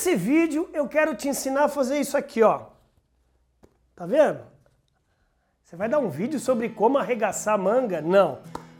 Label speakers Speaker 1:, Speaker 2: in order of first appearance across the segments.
Speaker 1: Nesse vídeo eu quero te ensinar a fazer isso aqui, ó. Tá vendo? Você vai dar um vídeo sobre como arregaçar manga? Não.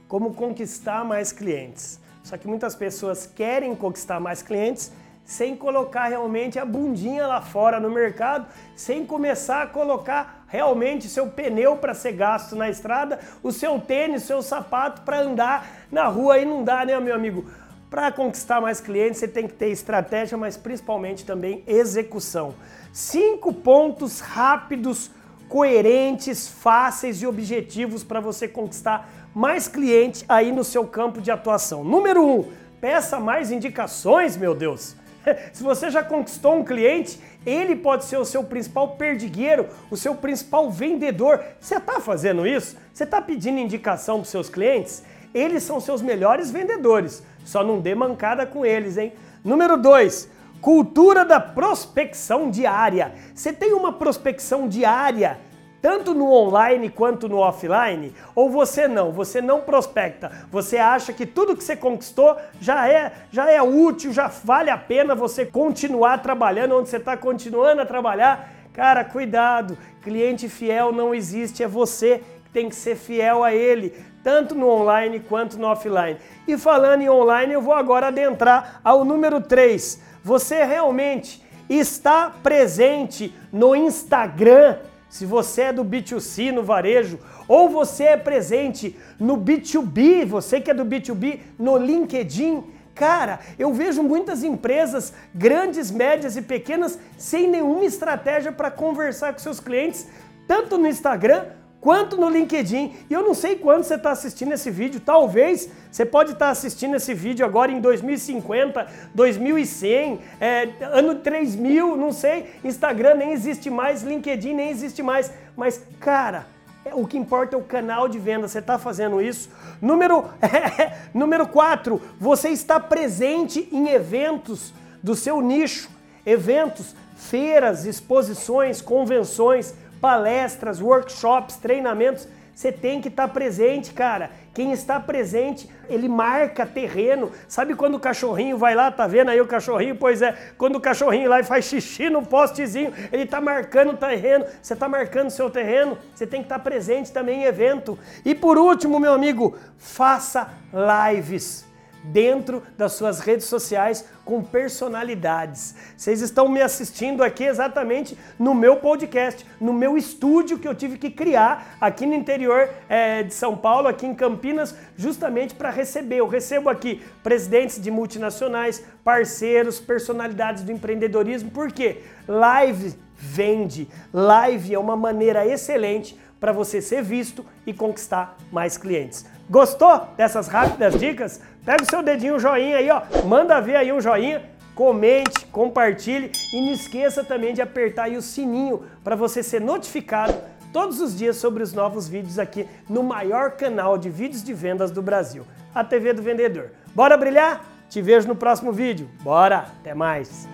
Speaker 1: Como conquistar mais clientes. Só que muitas pessoas querem conquistar mais clientes sem colocar realmente a bundinha lá fora no mercado, sem começar a colocar realmente seu pneu para ser gasto na estrada, o seu tênis, seu sapato para andar na rua e não dá, né, meu amigo? Para conquistar mais clientes, você tem que ter estratégia, mas principalmente também execução. Cinco pontos rápidos, coerentes, fáceis e objetivos para você conquistar mais cliente aí no seu campo de atuação. Número um, peça mais indicações, meu Deus. Se você já conquistou um cliente, ele pode ser o seu principal perdigueiro, o seu principal vendedor. Você está fazendo isso? Você está pedindo indicação para seus clientes? Eles são seus melhores vendedores. Só não dê mancada com eles, hein? Número 2. Cultura da prospecção diária. Você tem uma prospecção diária, tanto no online quanto no offline? Ou você não? Você não prospecta. Você acha que tudo que você conquistou já é, já é útil, já vale a pena você continuar trabalhando onde você está continuando a trabalhar? Cara, cuidado. Cliente fiel não existe, é você tem que ser fiel a ele tanto no online quanto no offline. E falando em online, eu vou agora adentrar ao número 3. Você realmente está presente no Instagram, se você é do B2C no varejo, ou você é presente no B2B, você que é do B2B, no LinkedIn. Cara, eu vejo muitas empresas, grandes, médias e pequenas, sem nenhuma estratégia para conversar com seus clientes, tanto no Instagram quanto no LinkedIn. E eu não sei quando você está assistindo esse vídeo, talvez você pode estar tá assistindo esse vídeo agora em 2050, 2100, é, ano 3000, não sei. Instagram nem existe mais, LinkedIn nem existe mais. Mas, cara, é, o que importa é o canal de venda, você está fazendo isso. Número, número 4, você está presente em eventos do seu nicho, eventos, feiras, exposições, convenções, palestras, workshops, treinamentos. Você tem que estar tá presente, cara. Quem está presente, ele marca terreno. Sabe quando o cachorrinho vai lá, tá vendo aí o cachorrinho? Pois é, quando o cachorrinho lá e faz xixi no postezinho, ele está marcando o terreno. Você está marcando seu terreno, você tem que estar tá presente também em evento. E por último, meu amigo, faça lives dentro das suas redes sociais com personalidades. Vocês estão me assistindo aqui exatamente no meu podcast, no meu estúdio que eu tive que criar aqui no interior é, de São Paulo, aqui em Campinas, justamente para receber. Eu recebo aqui presidentes de multinacionais, parceiros, personalidades do empreendedorismo, porque live vende, live é uma maneira excelente para você ser visto e conquistar mais clientes. Gostou dessas rápidas dicas? Pega o seu dedinho joinha aí, ó, manda ver aí um joinha, comente, compartilhe e não esqueça também de apertar aí o sininho para você ser notificado todos os dias sobre os novos vídeos aqui no maior canal de vídeos de vendas do Brasil, a TV do Vendedor. Bora brilhar? Te vejo no próximo vídeo. Bora, até mais.